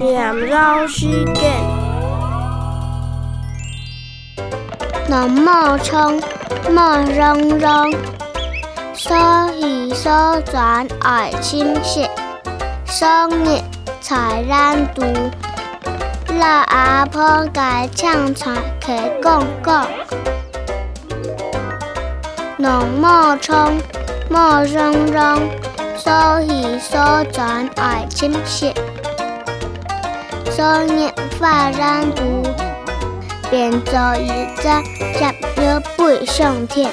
绕时间。农莫冲，莫容容，所喜所转爱清晰，所念才难度。老阿婆该唱才去讲讲，农莫冲，莫容容，所喜所转爱清晰，所念法难度。变做一只，只鸟飞上天。